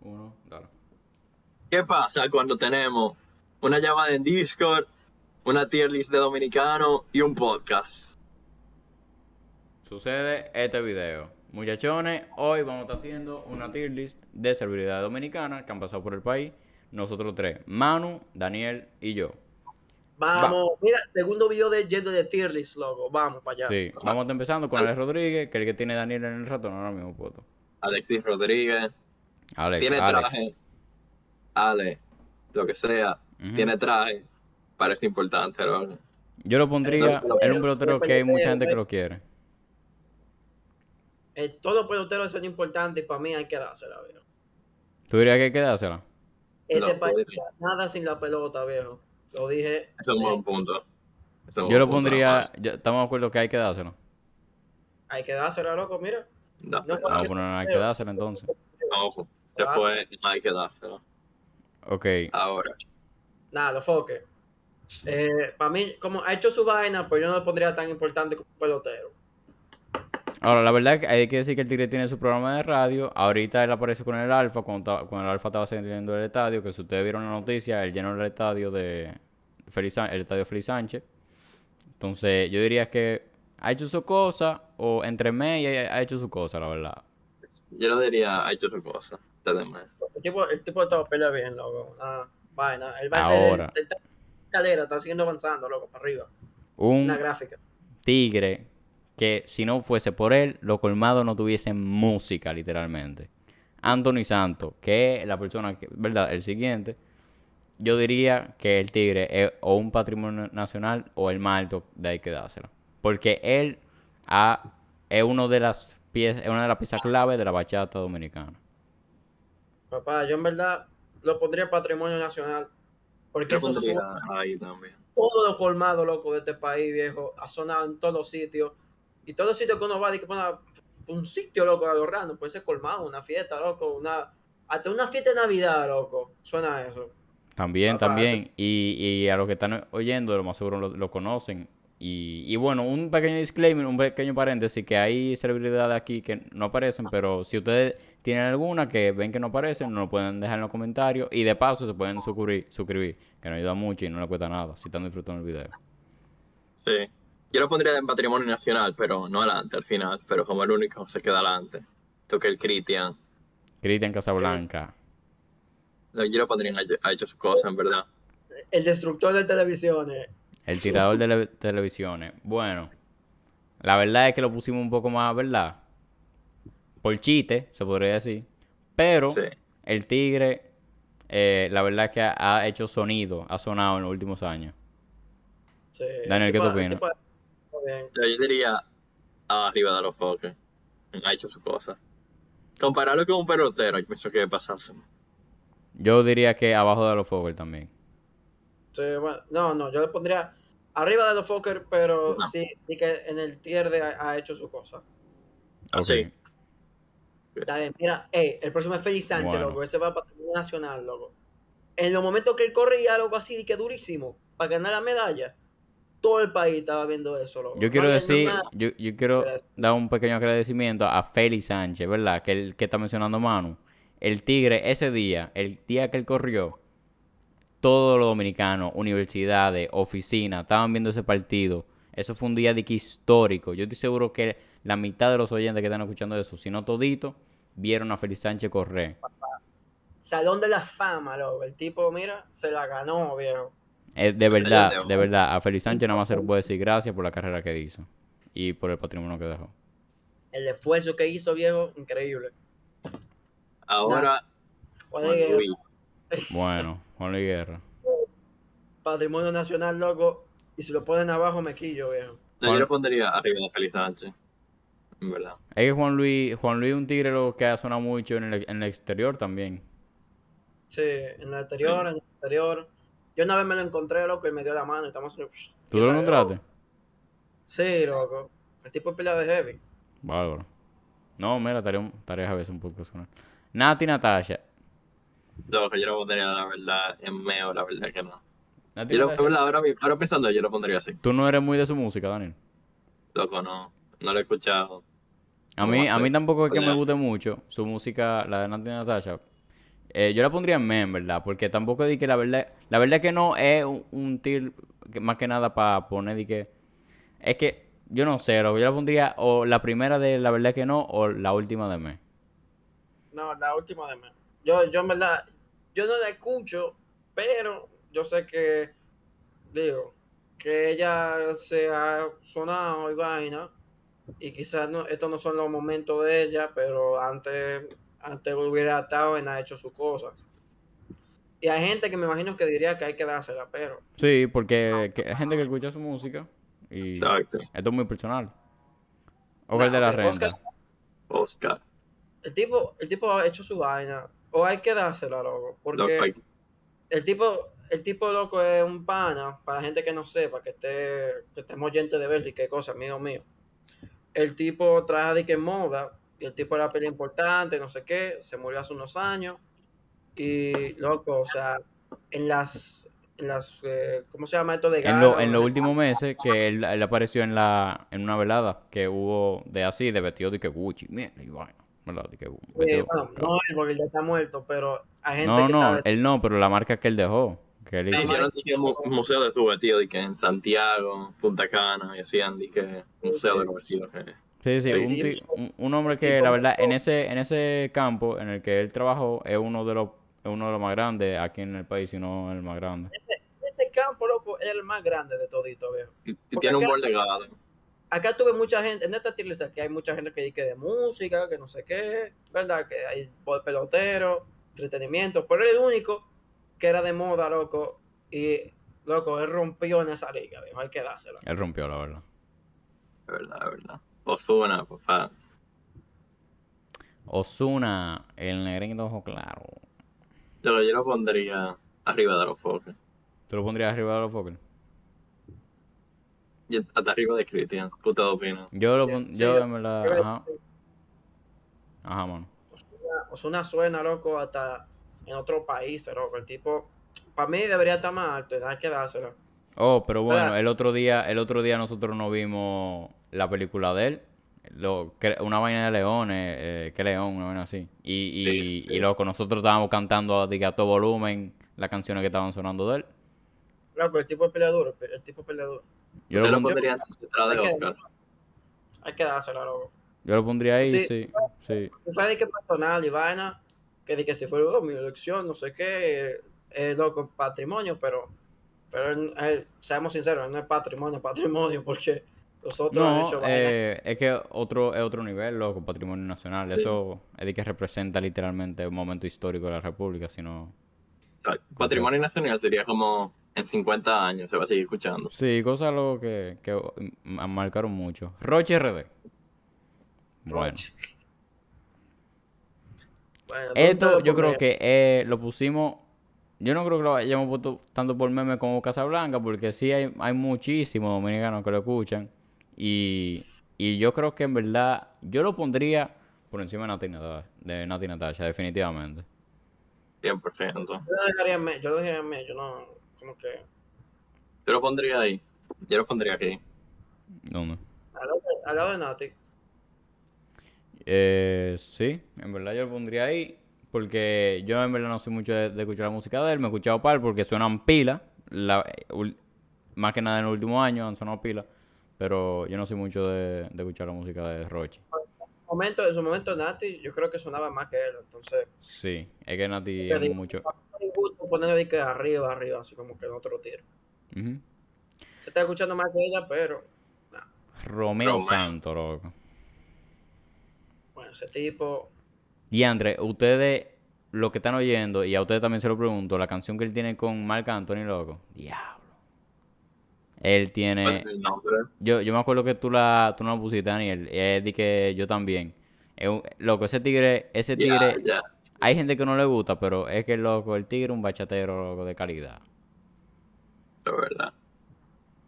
uno, dale. ¿Qué pasa cuando tenemos una llamada en Discord, una tier list de dominicano y un podcast? Sucede este video. Muchachones, hoy vamos a estar haciendo una tier list de celebridades dominicanas que han pasado por el país. Nosotros tres, Manu, Daniel y yo. Vamos, mira, segundo video de Yendo de tier list, loco. Vamos para allá. Sí, vamos a estar empezando con Alex Rodríguez, que es el que tiene Daniel en el ratón ahora mismo, puto. Alexis Rodríguez, Alex, tiene Alex. traje. Ale, lo que sea, tiene traje. Parece importante, ¿no? Yo lo pondría en un pelotero que hay mucha gente que lo quiere. Eh, todos los peloteros son importantes y para mí hay que dársela, viejo. ¿Tú dirías que hay que dársela? Este No, país nada sin la pelota, viejo. Lo dije. Ese es un buen punto. Ese es un Yo buen lo pondría, ya- estamos de acuerdo que hay que dársela. Hay que dársela, loco, mira. No, No, no, Ah, Porque bueno, no hay que dársela entonces. ojo. Después no hay que dárselo. Ok, Ahora, Nada, los foques. Eh, para mí, como ha hecho su vaina, pues yo no lo pondría tan importante como un pelotero. Ahora, la verdad es que hay que decir que el Tigre tiene su programa de radio. Ahorita él aparece con el Alfa, cuando, el Alfa estaba saliendo del estadio, que si ustedes vieron la noticia, él llenó el estadio de Feliz, el estadio Feliz Sánchez. Entonces, yo diría que ha hecho su cosa, o entre ha ha hecho su cosa, la verdad. Yo lo diría, ha hecho su cosa. Ustedes me- El tipo, el tipo está pelea bien, loco. Una vaina. Él va a ser Ahora. el, el- escalera, está siguiendo avanzando, loco, para arriba. Un Una gráfica. Tigre que si no fuese por él, los colmados no tuviesen música, literalmente. Anthony Santos, que es la persona que, ¿verdad? El siguiente, yo diría que el Tigre es o un patrimonio nacional o el más alto de ahí que dársela. Porque él ha- es uno de las piezas, es una de las piezas clave de la bachata dominicana. Papá, yo en verdad lo pondría patrimonio nacional. Porque eso ahí también. todo lo colmado, loco, de este país, viejo. Ha sonado en todos los sitios. Y todos los sitios que uno va, de que pone un sitio, loco, a los random, puede ser colmado, una fiesta, loco, una. Hasta una fiesta de Navidad, loco. Suena eso. También, Papá, también. Y, y a los que están oyendo, lo más seguro lo, lo conocen. Y, y bueno, un pequeño disclaimer, un pequeño paréntesis, que hay celebridades aquí que no aparecen, pero si ustedes tienen alguna que ven que no aparecen, nos lo pueden dejar en los comentarios. Y de paso se pueden suscribir, suscribir que nos ayuda mucho y no les cuesta nada si están disfrutando el video. Sí. Yo lo pondría en patrimonio nacional, pero no adelante, al final. Pero como el único se queda adelante. Toque el Cristian. Cristian Casablanca. Yo lo pondría en ha hecho- ha hecho su cosa, en verdad. El destructor de televisiones. El tirador de le- televisiones. Bueno, la verdad es que lo pusimos un poco más, ¿verdad? Por chiste, se podría decir. Pero Sí. el tigre, eh, la verdad es que ha, ha hecho sonido, ha sonado en los últimos años. Sí, Daniel, el ¿qué el opinas? Yo, yo diría arriba de los foques. Ha hecho su cosa. Compararlo con un pelotero, yo pienso que pasarse. Yo diría que abajo de los también. Sí, bueno, no, no, yo le pondría arriba de los Fokker, pero No. sí, sí que en el tier de ha, ha hecho su cosa. Así. Está bien, mira, ey, el próximo es Félix Sánchez, Bueno. loco, ese va para patrimonio nacional, loco. En los momentos que él corría algo así, que durísimo, para ganar la medalla, todo el país estaba viendo eso, loco. Yo quiero No decir, yo, yo quiero Gracias. dar un pequeño agradecimiento a Félix Sánchez, ¿verdad? Que el que está mencionando Manu. El Tigre, ese día, el día que él corrió, todos los dominicanos, universidades, oficinas, estaban viendo ese partido. Eso fue un día de que histórico. Yo estoy seguro que la mitad de los oyentes que están escuchando eso, si no todito, vieron a Félix Sánchez correr. Salón de la fama, loco. El tipo, mira, se la ganó, viejo. Eh, de verdad, de verdad, a Félix Sánchez nada más se le puede decir gracias por la carrera que hizo y por el patrimonio que dejó. El esfuerzo que hizo, viejo, increíble. Ahora, Juan Luis. Bueno, Juan Luis Guerra. Patrimonio nacional, loco. Y si lo ponen abajo, me quillo, viejo. No, Juan- yo lo pondría arriba de Feliz Sánchez. En verdad. Es que Juan Luis, Juan Luis es un tigre lo que ha sonado mucho en el, en el exterior también. Sí, en el anterior, en el anterior. Yo una vez me lo encontré, loco, y me dio la mano y estamos... ¿Tú lo encontraste? Sí, loco. El tipo es pila de heavy. Bárbaro. No, mira, tarea, tarea a veces un podcast con él. Nati Natasha. Lo que yo lo pondría, la verdad, en meo, la verdad que no. Yo lo, en verdad, ahora, ahora pensando, yo lo pondría así. Tú no eres muy de su música, Daniel. Loco, no. No lo he escuchado. A ¿Cómo mí, a a mí tampoco es que me guste mucho su música, la de Nati Natasha. Eh, yo la pondría en men, ¿verdad? Porque tampoco di que la verdad... La verdad es que no es un, un tir que más que nada para poner di que... Es que yo no sé, loco. Yo la pondría o la primera de la verdad es que no o la última de men. No, la última de mí. Yo, yo en verdad, yo no la escucho, pero yo sé que, digo, que ella se ha sonado y vaina, y quizás no, estos no son los momentos de ella, pero antes, antes hubiera estado en ha hecho sus cosas. Y hay gente que me imagino que diría que hay que dársela, pero Sí, porque que- hay gente que escucha su música y Exacto. esto es muy personal. Oscar de la Renta. Oscar- Oscar. el tipo, el tipo ha hecho su vaina, o hay que dársela, loco, porque... El tipo, el tipo loco es un pana, para la gente que no sepa, que esté, que estemos oyentes de verlo y qué cosa, amigo mío. El tipo trabaja de que moda, y el tipo era peli importante, no sé qué, se murió hace unos años, y loco, o sea, en las, en las, eh, ¿cómo se llama esto de En, lo- gala, en los donde- últimos meses que él, él apareció en la en una velada que hubo de así, de vestido de que Gucci, mierda, y vaina, ¿verdad? De que eh, bueno, no él, porque él ya está muerto, pero hay gente no, que no, está- él no, pero la marca que él dejó. Que él hizo. hicieron dije, un museo de su vestido que en Santiago, Punta Cana, y hacían dije, museo de los vestidos. que- Sí, sí, Sí. un, un- un hombre que la verdad en ese en ese campo en el que él trabajó es uno de los es uno de los más grandes aquí en el país, si no el más grande. ese campo, loco, es el más grande de todito, viejo. Y, tiene un buen legado. Acá tuve mucha gente, en esta tirlista que hay mucha gente que dice de música, que no sé qué, ¿verdad? Que hay pelotero, entretenimiento, pero él el único que era de moda, loco, y loco, él rompió en esa liga, viejo, hay que dársela. Él rompió, la verdad. De verdad, de verdad. Osuna, papá. Osuna, el negrito ojo claro. Yo, yo lo pondría arriba de los focos. ¿Tú lo pondrías arriba de los Fokker? Y hasta arriba de Cristian. ¿Qué ustedes opinan? Yo lo pon- sí, yo yo- en verdad, yo- ajá. Ajá, mano. Osuna suena, loco, hasta en otro país, loco, el tipo, para mí debería estar más alto, hay que dársela. Oh, pero bueno, ¿Verdad? el otro día, el otro día nosotros no vimos la película de él. Lo, que- una vaina de leones, eh, que león, una vaina así. Y, y, Sí, sí. y loco, nosotros estábamos cantando diga, a todo volumen las canciones que estaban sonando de él. Loco, el tipo es peleador, el tipo es peleador. Yo lo, lo pon- pondría detrás de Oscar. Hay que dársela, loco. yo lo pondría ahí, sí, Sí. sí. De que personal y vaina, que de que si fuera oh, mi elección, no sé qué, es loco patrimonio, pero, pero él- él, seamos sinceros, él no es patrimonio, patrimonio, porque los otros han No, hecho eh, es que otro, es otro nivel, loco, patrimonio nacional. Eso es de que representa literalmente un momento histórico de la República, sino... Patrimonio nacional sería como en 50 años se va a seguir escuchando. Sí, cosas loco que, que marcaron mucho. Roche RD. Bueno. Roche. Bueno, Esto ¿dónde yo lo creo que eh, lo pusimos. Yo no creo que lo hayamos puesto tanto por meme como Casablanca, porque sí hay, hay muchísimos dominicanos que lo escuchan. Y, y yo creo que en verdad yo lo pondría por encima de Nati Natasha, de Nati Natasha, definitivamente. 100%. Yo lo dejaría en medio, yo lo dejaría en medio, yo no, como que, Yo lo pondría ahí. Yo lo pondría aquí. ¿Dónde? al lado de, al lado de Nati, Eh, sí, en verdad yo lo pondría ahí. Porque yo en verdad no soy mucho de, de escuchar la música de él. Me he escuchado par porque suenan pila. La, ul- más que nada en el último año han sonado pila. Pero yo no soy mucho de, de escuchar la música de Roche. momento, en su momento Nati, yo creo que sonaba más que él, entonces, Sí, es que Nati es digo, mucho. Ponerle de que arriba, arriba, así como que en otro tiro. Se está escuchando más que ella, pero, Romeo Romeo. Santo, loco. bueno, ese tipo, Y Andre, ustedes, lo que están oyendo, y a ustedes también se lo pregunto, la canción que él tiene con Marc Anthony, loco. Diablo. Él ¿Cuál tiene. es el nombre? Yo, yo me acuerdo que tú la, tú no la pusiste, Daniel. Y es de que yo también. Loco, ese tigre, ese tigre. Hay gente que no le gusta, pero es que loco, el tigre es un bachatero loco de calidad. De verdad.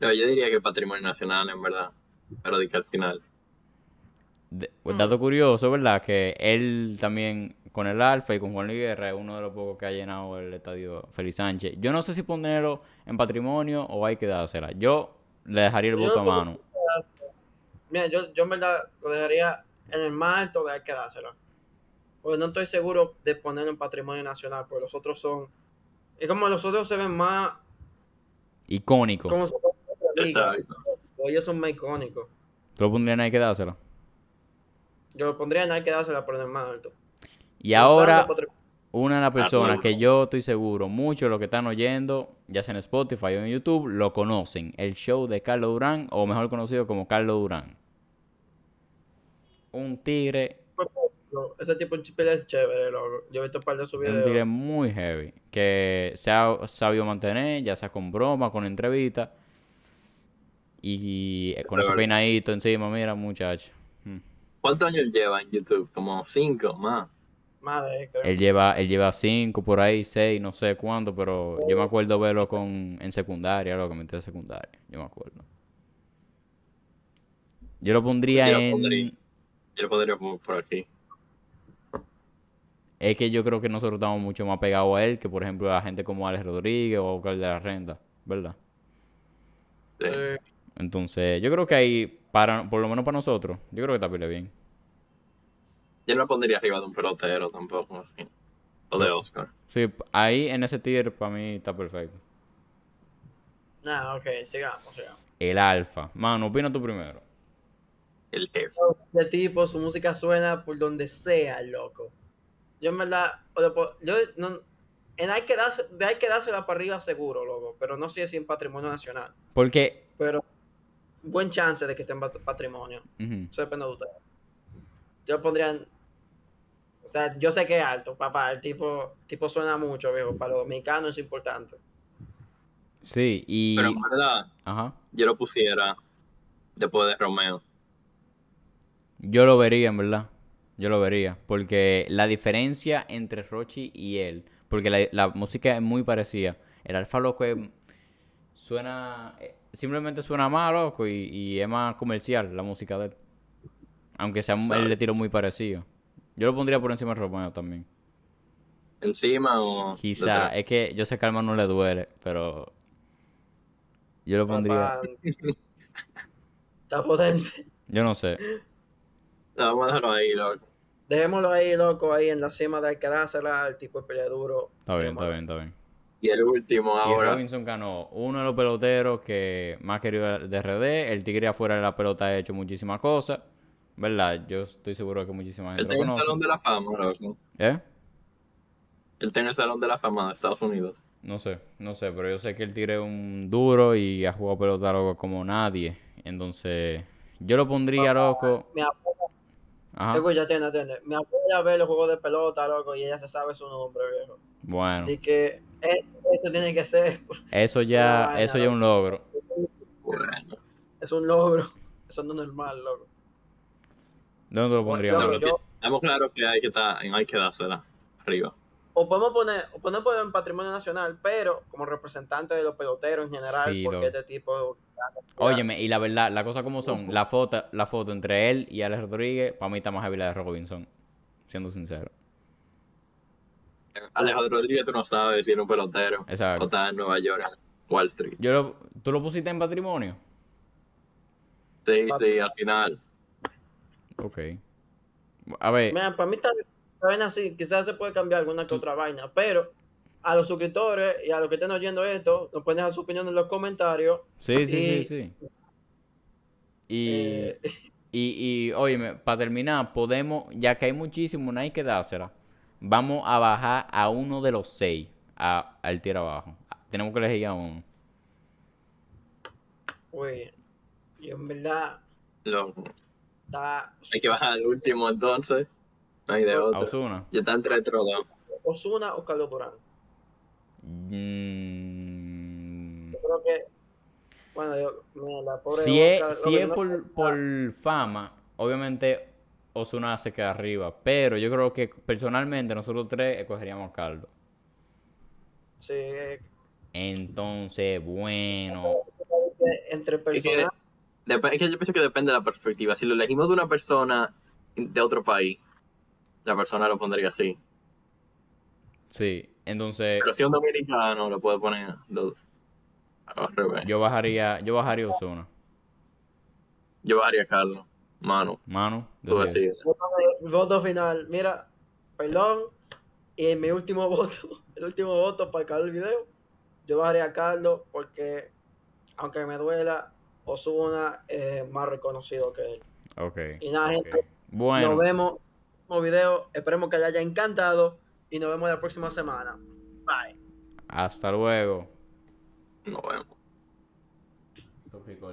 Yo, yo diría que patrimonio nacional, en verdad. Pero di que al final. De- pues, dato curioso, ¿verdad? Que él también con el Alfa y con Juan Luis Guerra es uno de los pocos que ha llenado el estadio Félix Sánchez. Yo no sé si ponerlo en patrimonio o hay que dársela. Yo le dejaría el Yo voto a mano. mira, yo, yo en verdad lo dejaría en el más alto de hay que dársela. Porque no estoy seguro de ponerlo en patrimonio nacional, porque los otros son. Es como los otros se ven más. Icónico. Como se en. Exacto. Ellos son más icónicos. ¿Tú lo pondrías ahí que dárselo? Yo lo pondría en hay que dársela por el más alto. Y ahora, una de las personas que yo estoy seguro, muchos de los que están oyendo, ya sea en Spotify o en YouTube, lo conocen. El show de Carlos Durán, o mejor conocido como Carlos Durán. Un tigre, Ese tipo de chipil es chévere, loco. Yo he visto un par de sus un tigre muy heavy, que se ha sabido mantener, ya sea con broma, con entrevista, y con ese peinadito encima, mira, muchacho. Mm. ¿Cuántos años lleva en YouTube? Como cinco más. Madre, creo. Él lleva, él lleva cinco por ahí, seis, no sé cuánto, pero yo me acuerdo verlo con, en secundaria, lo que metí en secundaria, yo me acuerdo. Yo lo pondría Yo lo en... pondría. Yo lo poner por aquí. Es que yo creo que nosotros estamos mucho más pegados a él que, por ejemplo, a gente como Alex Rodríguez o Oscar de la Renta, ¿verdad? Sí. Entonces, yo creo que ahí, para, por lo menos para nosotros, yo creo que está pile bien. Yo no pondría arriba de un pelotero tampoco. así. O de Oscar. Sí, ahí en ese tier para mí está perfecto. Nah, ok, sigamos, sigamos. El Alfa. Mano, opina tú primero. El jefe. De tipo, su música suena por donde sea, loco. Yo en verdad, po- yo no, en hay que darse, de hay que dársela para arriba seguro, loco, pero no sé si en patrimonio nacional. Porque... Pero buen chance de que esté en pat- patrimonio. ujú, Eso depende de ustedes. Yo pondría, en- o sea, yo sé que es alto, papá, el tipo, tipo suena mucho, viejo, para los dominicanos es importante. Sí, y... Pero en verdad, Ajá. yo lo pusiera después de Romeo. Yo lo vería, en verdad. Yo lo vería. Porque la diferencia entre Rochi y él, porque la, la música es muy parecida. El Alfa Loco es- suena, eh, simplemente suena más loco y, y es más comercial la música de él. Aunque sea un- el estilo muy parecido. Yo lo pondría por encima de Romeo también. Encima o. Quizá, es que yo sé que al no le duele, pero yo lo pondría, Papá, está potente. yo no sé. Vamos a dejarlo ahí, loco. Dejémoslo ahí, loco, ahí en la cima de dársela, el tipo de pelea duro. Está bien, está bien, está bien. Y el último Y ahora. Robinson Cano, uno de los peloteros que más querido de RD. El Tigre afuera de la pelota ha hecho muchísimas cosas. ¿Verdad? Yo estoy seguro que muchísima Él gente lo en el. Salón de la Fama, loco. ¿Eh? Él en el Salón de la Fama de Estados Unidos. No sé, no sé, pero yo sé que el Tigre es un duro y ha jugado pelota loco como nadie. Entonces, yo lo pondría loco. Mi abuela, Ajá. escucha, atiende, atiende. Mi abuela ve los juegos de pelota, loco, y ella se sabe su nombre, viejo. Bueno, Así que es- eso tiene que ser, eso ya, vaina, eso ya es un logro. Bueno. es un logro. Eso no es normal, loco. ¿Dónde lo pondría? Yo- No, yo- que- Estamos claros que hay que estar hay que dársela arriba. O podemos poner, o podemos poner en patrimonio nacional, pero como representante de los peloteros en general, Sí, porque este tipo Óyeme, y la verdad, la cosa como son, la foto, la foto entre él y Alex Rodríguez, para mí está más la de Robinson. Siendo sincero. Alejandro Rodríguez, tú no sabes si era un pelotero o Exacto. está en Nueva York, Wall Street. Yo lo, ¿Tú lo pusiste en patrimonio? Sí, sí, al final. Ok. A ver, Mira, para mí está, bien así, quizás se puede cambiar alguna que otra vaina, pero a los suscriptores y a los que estén oyendo esto, nos pueden dejar su opinión en los comentarios. sí, sí, y- sí, sí. Y, Eh, y, y, óyeme, para terminar, podemos, ya que hay muchísimo, no hay que dársela. Vamos a bajar a uno de los seis a, al tiro abajo. Tenemos que elegir a uno. uy, yo en verdad Lo- está hay que bajar al último entonces. No hay de otro. Osuna. Está entre otros dos. Osuna o Carlos Durán. Mm, Yo creo que, bueno, yo, mira, la pobre si es, Oscar, si es no- por, por fama, obviamente Osuna se queda arriba. Pero yo creo que personalmente nosotros tres escogeríamos a Carlos. Sí, Entonces, bueno. entre Es que, personas. es que yo pienso que depende de la perspectiva. Si lo elegimos de una persona de otro país, la persona lo pondría así. Sí, entonces. Pero si un dominicano lo puede poner. Yo bajaría, yo bajaría Osuna. Yo bajaría Carlos. Mano. Mano. Voto, voto final. Mira, perdón. Y mi último voto, el último voto para acabar el video, yo bajaría a Carlos porque, aunque me duela, Osuna es más reconocido que él. Ok. Y nada, okay. gente. Bueno. Nos vemos próximo video. Esperemos que les haya encantado y nos vemos la próxima semana. Bye. Hasta luego. Nos vemos.